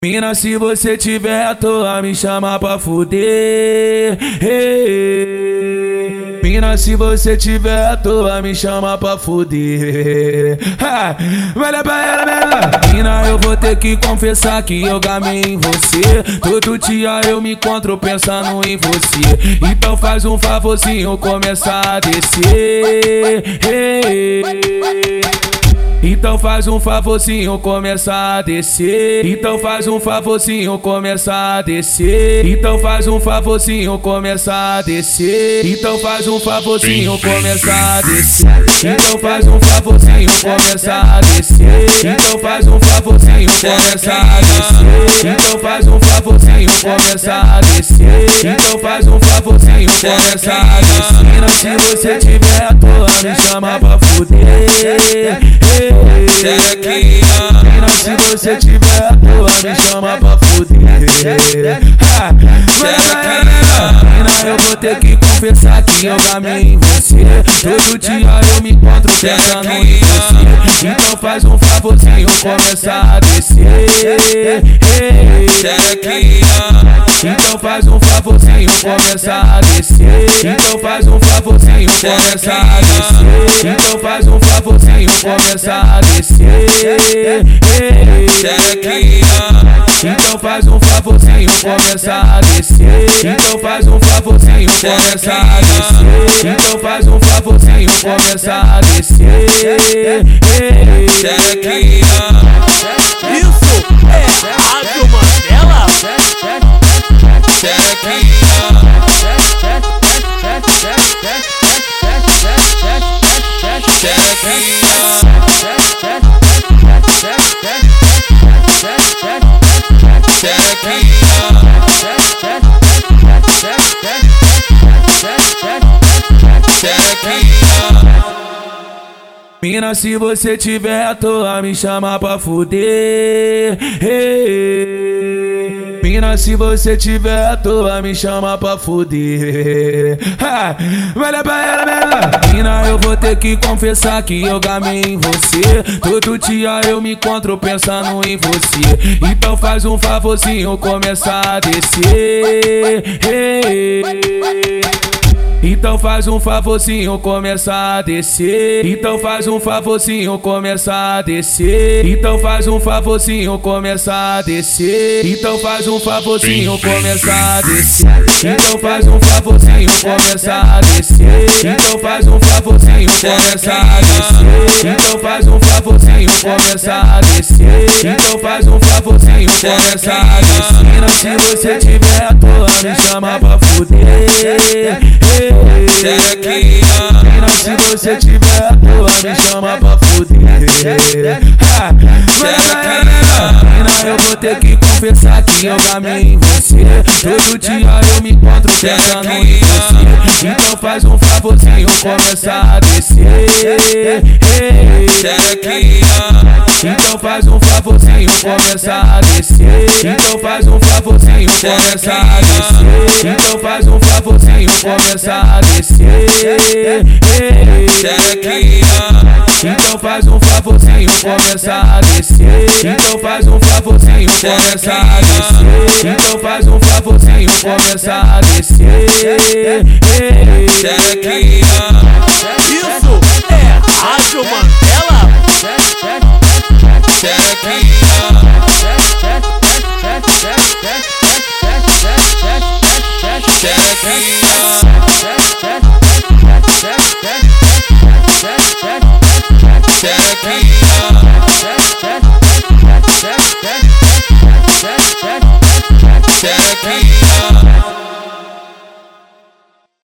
Mina, se você tiver à toa, me chama pra fuder. Hey. Mina, se você tiver à toa, me chama pra fuder. Ha. Olha pra ela, menina. Mina, eu vou ter que confessar que eu gamei em você. Todo dia eu me encontro pensando em você. Então faz um favorzinho, começar a descer. Hey. Então faz um favorzinho, começa a descer. Então faz um favorzinho, começa a descer. Então faz um favorzinho, começa a descer. Então faz um favorzinho, começa a descer. Então faz um favorzinho, começa a descer. Então faz um favorzinho, começa a descer. Então faz um favorzinho, começa a descer. Então faz favorzinho, começa a descer. Se você tiver à toa, me chama pra fuder. Mina, se você tiver à toa, me chama pra fuder. Mina, eu vou ter que confessar que eu gamei em você. Todo dia eu me encontro pensando em você. Então faz um favorzinho, começa a descer. Então faz um favorzinho, começa a descer. Então faz um favorzinho, começa a descer. Então faz um favorzinho, começa a descer. Então faz um favorzinho, começa a descer. Então faz um favorzinho, começa a descer. Então faz um favorzinho, começa a descer. Mina, se você tiver à toa, me chama pra fuder. Hey. Mina, se você tiver à toa, me chama pra fuder. Ha. Olha pra ela, menina. Mina, eu vou ter que confessar que eu gamei em você. Todo dia eu me encontro pensando em você. Então faz um favorzinho, começa a descer. Hey. Então faz um favorzinho, começa a descer. Então faz um favorzinho, começa a descer. Então faz um favorzinho, começa a descer. Então faz um favorzinho, começa a descer. Então faz um favorzinho, começa a descer. Então faz um favorzinho, começa a descer. Então faz um favorzinho, começa a descer. Então faz um favorzinho, começa a descer. Se você tiver à toa, me chama pra fuder. Mina, se você tiver à toa, me chama pra fuder. Mina, eu vou ter que confessar que eu gamei em você. Todo dia eu me encontro pensando em você. Então faz um favorzinho, começa a descer. Então faz um favorzinho, começa a descer. Então faz um favorzinho, começa a descer. Então faz um favorzinho, começa a descer. Então faz um favorzinho, começa a descer. Então faz um favorzinho, começa a descer. Então faz um favorzinho, começa a descer. Check